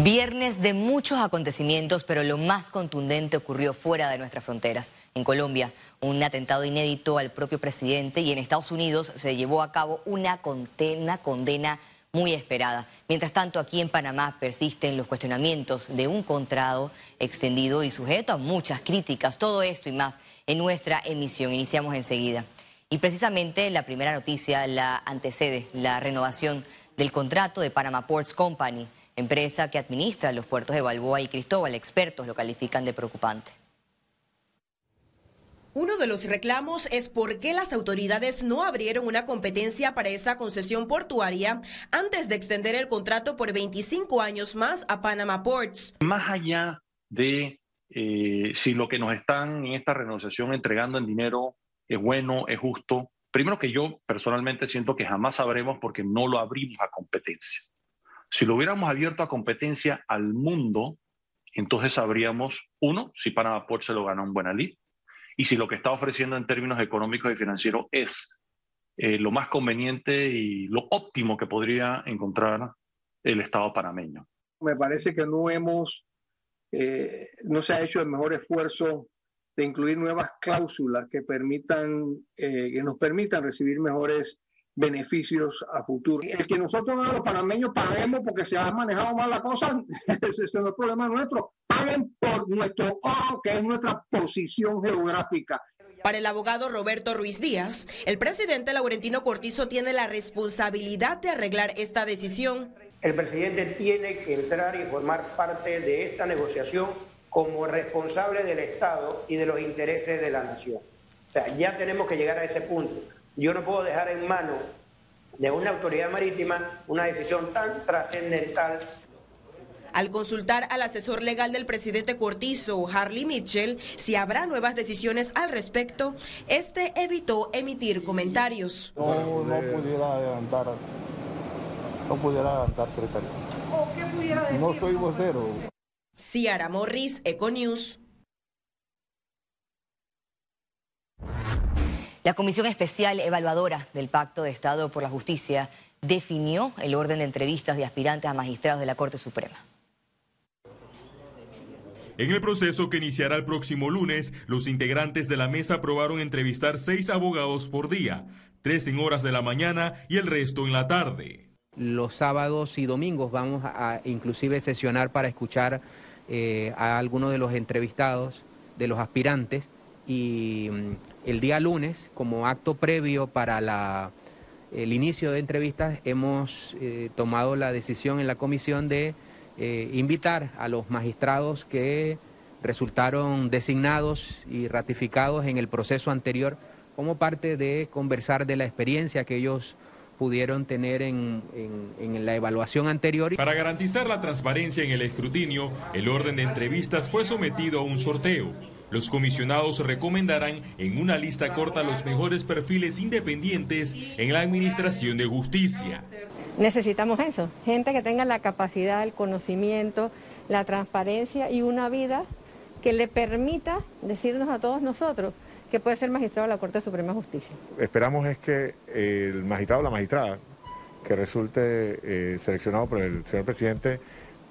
Viernes de muchos acontecimientos, pero lo más contundente ocurrió fuera de nuestras fronteras. En Colombia, un atentado inédito al propio presidente y en Estados Unidos se llevó a cabo una condena, condena muy esperada. Mientras tanto, aquí en Panamá persisten los cuestionamientos de un contrato extendido y sujeto a muchas críticas. Todo esto y más en nuestra emisión. Iniciamos enseguida. Y precisamente la primera noticia la antecede la renovación del contrato de Panama Ports Company empresa que administra los puertos de Balboa y Cristóbal. Expertos lo califican de preocupante. Uno de los reclamos es por qué las autoridades no abrieron una competencia para esa concesión portuaria antes de extender el contrato por 25 años más a Panama Ports. Más allá de eh, si lo que nos están en esta renegociación entregando en dinero es bueno, es justo, primero que yo personalmente siento que jamás sabremos porque no lo abrimos a competencia. Si lo hubiéramos abierto a competencia al mundo, entonces sabríamos, uno, si Panamá Port se lo gana un buen lid, y si lo que está ofreciendo en términos económicos y financieros es eh, lo más conveniente y lo óptimo que podría encontrar el Estado panameño. Me parece que no hemos, eh, no se ha hecho el mejor esfuerzo de incluir nuevas cláusulas que permitan, eh, que nos permitan recibir mejores beneficios a futuro. El que nosotros los panameños paguemos porque se ha manejado mal la cosa, ese es el problema nuestro. Paguen por nuestro oro, que es nuestra posición geográfica. Para el abogado Roberto Ruiz Díaz, el presidente Laurentino Cortizo tiene la responsabilidad de arreglar esta decisión. El presidente tiene que entrar y formar parte de esta negociación como responsable del Estado y de los intereses de la nación. O sea, ya tenemos que llegar a ese punto. Yo no puedo dejar en manos de una autoridad marítima una decisión tan trascendental. Al consultar al asesor legal del presidente Cortizo, Harley Mitchell, si habrá nuevas decisiones al respecto, este evitó emitir comentarios. No, no pudiera adelantar, no pudiera adelantar, secretario. ¿O qué pudiera decir? No soy vocero. Ciara Morris, Econews. La Comisión Especial Evaluadora del Pacto de Estado por la Justicia definió el orden de entrevistas de aspirantes a magistrados de la Corte Suprema. En el proceso que iniciará el próximo lunes, los integrantes de la mesa aprobaron entrevistar seis abogados por día, tres en horas de la mañana y el resto en la tarde. Los sábados y domingos vamos a inclusive sesionar para escuchar eh, a algunos de los entrevistados, de los aspirantes, y mm, el día lunes, como acto previo para el inicio de entrevistas, hemos eh, tomado la decisión en la comisión de eh, invitar a los magistrados que resultaron designados y ratificados en el proceso anterior como parte de conversar de la experiencia que ellos pudieron tener en, en, la evaluación anterior. Para garantizar la transparencia en el escrutinio, el orden de entrevistas fue sometido a un sorteo. Los comisionados recomendarán en una lista corta los mejores perfiles independientes en la Administración de Justicia. Necesitamos eso, gente que tenga la capacidad, el conocimiento, la transparencia y una vida que le permita decirnos a todos nosotros que puede ser magistrado de la Corte Suprema de Justicia. Esperamos es que el magistrado o la magistrada que resulte eh, seleccionado por el señor presidente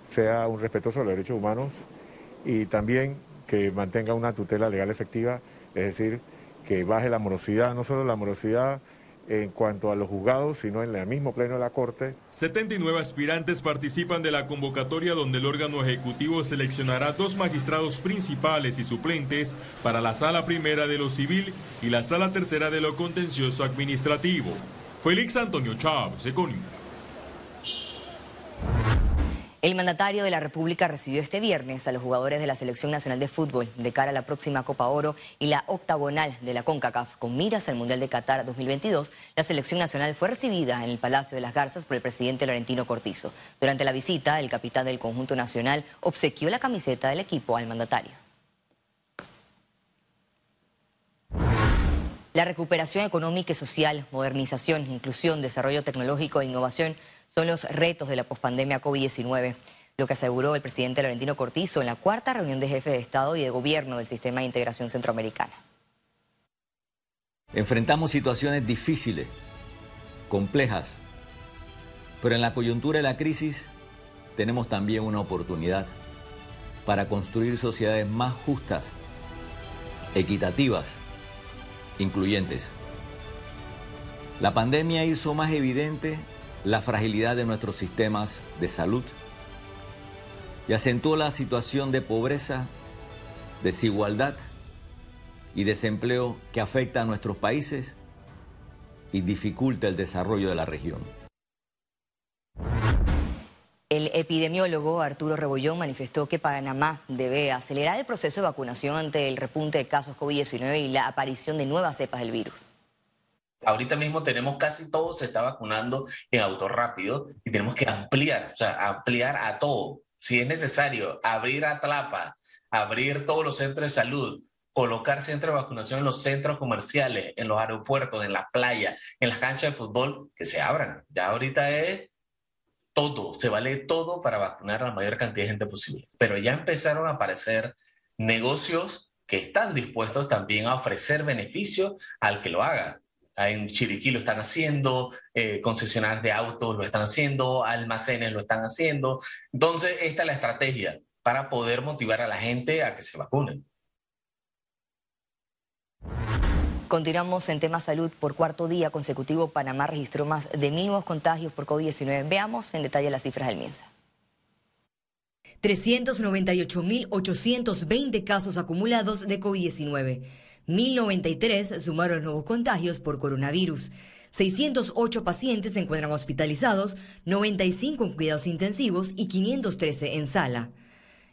sea un respetuoso de los derechos humanos y también que mantenga una tutela legal efectiva, es decir, que baje la morosidad, no solo la morosidad en cuanto a los juzgados, sino en el mismo pleno de la Corte. 79 aspirantes participan de la convocatoria donde el órgano ejecutivo seleccionará dos magistrados principales y suplentes para la sala primera de lo civil y la sala tercera de lo contencioso administrativo. Félix Antonio Chávez, Economía. El mandatario de la República recibió este viernes a los jugadores de la Selección Nacional de Fútbol de cara a la próxima Copa Oro y la octagonal de la CONCACAF con miras al Mundial de Qatar 2022. La Selección Nacional fue recibida en el Palacio de las Garzas por el presidente Laurentino Cortizo. Durante la visita, el capitán del conjunto nacional obsequió la camiseta del equipo al mandatario. La recuperación económica y social, modernización, inclusión, desarrollo tecnológico e innovación son los retos de la pospandemia COVID-19, lo que aseguró el presidente Laurentino Cortizo en la cuarta reunión de jefes de Estado y de Gobierno del Sistema de Integración Centroamericana. Enfrentamos situaciones difíciles, complejas, pero en la coyuntura de la crisis tenemos también una oportunidad para construir sociedades más justas, equitativas, incluyentes. La pandemia hizo más evidente la fragilidad de nuestros sistemas de salud y acentuó la situación de pobreza, desigualdad y desempleo que afecta a nuestros países y dificulta el desarrollo de la región. El epidemiólogo Arturo Rebollón manifestó que Panamá debe acelerar el proceso de vacunación ante el repunte de casos COVID-19 y la aparición de nuevas cepas del virus. Ahorita mismo tenemos casi todo se está vacunando en auto rápido y tenemos que ampliar, o sea, ampliar a todo. Si es necesario, abrir a Tlapa, abrir todos los centros de salud, colocar centros de vacunación en los centros comerciales, en los aeropuertos, en las playas, en las canchas de fútbol, que se abran. Ya ahorita es todo, se vale todo para vacunar a la mayor cantidad de gente posible. Pero ya empezaron a aparecer negocios que están dispuestos también a ofrecer beneficios al que lo haga. En Chiriquí lo están haciendo, eh, concesionarios de autos lo están haciendo, almacenes lo están haciendo. Entonces, esta es la estrategia para poder motivar a la gente a que se vacunen. Continuamos en tema salud. Por cuarto día consecutivo, Panamá registró más de mil nuevos contagios por COVID-19. Veamos en detalle las cifras del MINSA. 398.820 casos acumulados de COVID-19. 1.093 sumaron nuevos contagios por coronavirus. 608 pacientes se encuentran hospitalizados, 95 en cuidados intensivos y 513 en sala.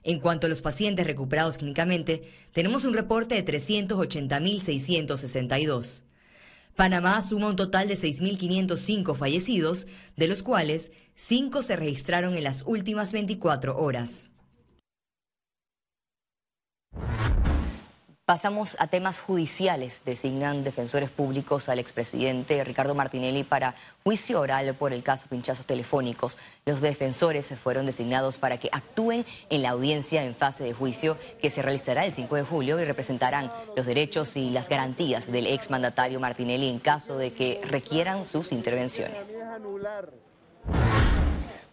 En cuanto a los pacientes recuperados clínicamente, tenemos un reporte de 380.662. Panamá suma un total de 6.505 fallecidos, de los cuales 5 se registraron en las últimas 24 horas. Pasamos a temas judiciales. Designan defensores públicos al expresidente Ricardo Martinelli para juicio oral por el caso pinchazos telefónicos. Los defensores fueron designados para que actúen en la audiencia en fase de juicio que se realizará el 5 de julio y representarán los derechos y las garantías del exmandatario Martinelli en caso de que requieran sus intervenciones.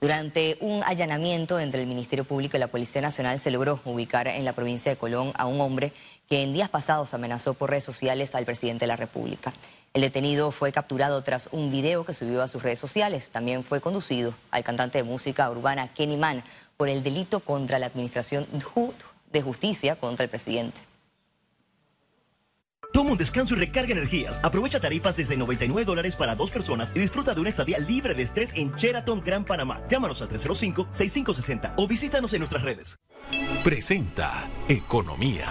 Durante un allanamiento entre el Ministerio Público y la Policía Nacional se logró ubicar en la provincia de Colón a un hombre que en días pasados amenazó por redes sociales al presidente de la República. El detenido fue capturado tras un video que subió a sus redes sociales. También fue conducido al cantante de música urbana Kenny Mann por el delito contra la administración de justicia contra el presidente. Toma un descanso y recarga energías. Aprovecha tarifas desde 99 dólares para dos personas y disfruta de una estadía libre de estrés en Sheraton Gran Panamá. Llámanos al 305-6560 o visítanos en nuestras redes. Presenta Economía.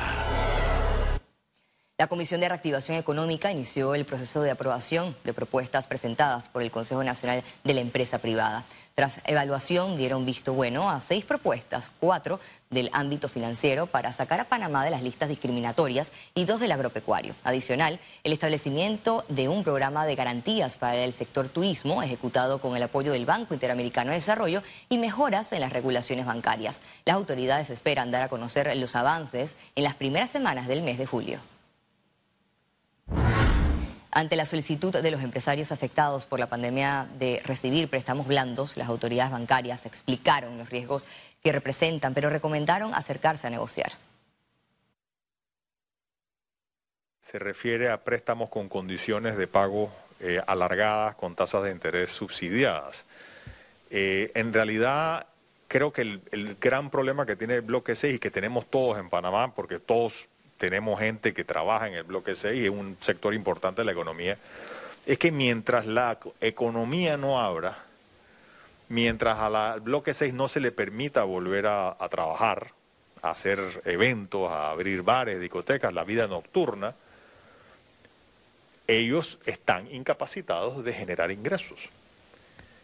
La Comisión de Reactivación Económica inició el proceso de aprobación de propuestas presentadas por el Consejo Nacional de la Empresa Privada. Tras evaluación dieron visto bueno a seis propuestas, cuatro del ámbito financiero para sacar a Panamá de las listas discriminatorias y dos del agropecuario. Adicional, el establecimiento de un programa de garantías para el sector turismo ejecutado con el apoyo del Banco Interamericano de Desarrollo y mejoras en las regulaciones bancarias. Las autoridades esperan dar a conocer los avances en las primeras semanas del mes de julio. Ante la solicitud de los empresarios afectados por la pandemia de recibir préstamos blandos, las autoridades bancarias explicaron los riesgos que representan, pero recomendaron acercarse a negociar. Se refiere a préstamos con condiciones de pago eh, alargadas, con tasas de interés subsidiadas. Eh, en realidad, creo que el, el, gran problema que tiene el bloque 6 y que tenemos todos en Panamá, porque todos tenemos gente que trabaja en el bloque 6 y es un sector importante de la economía, es que mientras la economía no abra, mientras al bloque 6 no se le permita volver a trabajar, a hacer eventos, a abrir bares, discotecas, la vida nocturna, ellos están incapacitados de generar ingresos.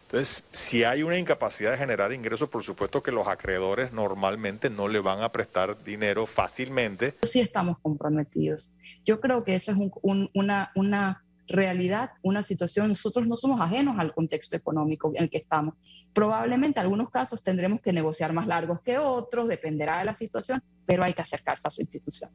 Entonces, si hay una incapacidad de generar ingresos, por supuesto que los acreedores normalmente no le van a prestar dinero fácilmente. Sí estamos comprometidos. Yo creo que esa es una, una realidad, una situación. Nosotros no somos ajenos al contexto económico en el que estamos. Probablemente en algunos casos tendremos que negociar más largos que otros, dependerá de la situación, pero hay que acercarse a su institución.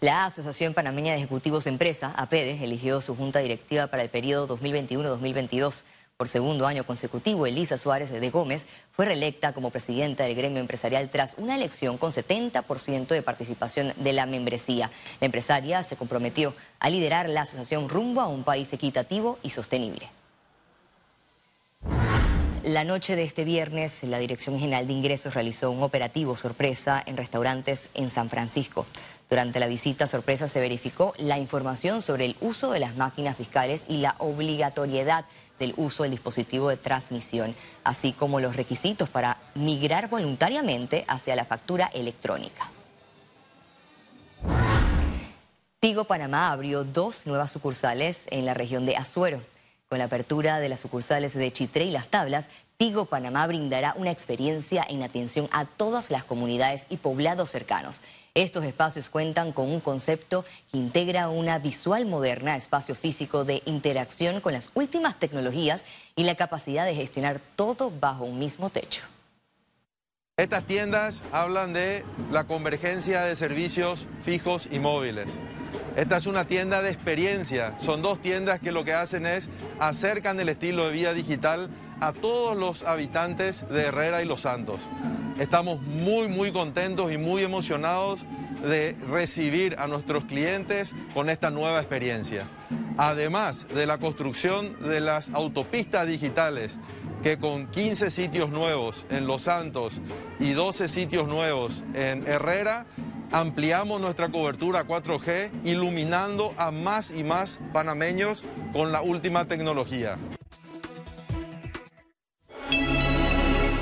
La Asociación Panameña de Ejecutivos de Empresa, APEDE, eligió su junta directiva para el periodo 2021-2022. Por segundo año consecutivo, Elisa Suárez de Gómez fue reelecta como presidenta del gremio empresarial tras una elección con 70% de participación de la membresía. La empresaria se comprometió a liderar la asociación rumbo a un país equitativo y sostenible. La noche de este viernes, la Dirección General de Ingresos realizó un operativo sorpresa en restaurantes en San Francisco. Durante la visita sorpresa se verificó la información sobre el uso de las máquinas fiscales y la obligatoriedad del uso del dispositivo de transmisión, así como los requisitos para migrar voluntariamente hacia la factura electrónica. Tigo Panamá abrió dos nuevas sucursales en la región de Azuero. Con la apertura de las sucursales de Chitré y Las Tablas, Tigo Panamá brindará una experiencia en atención a todas las comunidades y poblados cercanos. Estos espacios cuentan con un concepto que integra una visual moderna, espacio físico de interacción con las últimas tecnologías y la capacidad de gestionar todo bajo un mismo techo. Estas tiendas hablan de la convergencia de servicios fijos y móviles. Esta es una tienda de experiencia. Son dos tiendas que lo que hacen es acercan el estilo de vida digital a todos los habitantes de Herrera y Los Santos. Estamos muy, muy contentos y muy emocionados de recibir a nuestros clientes con esta nueva experiencia. Además de la construcción de las autopistas digitales, que con 15 sitios nuevos en Los Santos y 12 sitios nuevos en Herrera, ampliamos nuestra cobertura 4G, iluminando a más y más panameños con la última tecnología.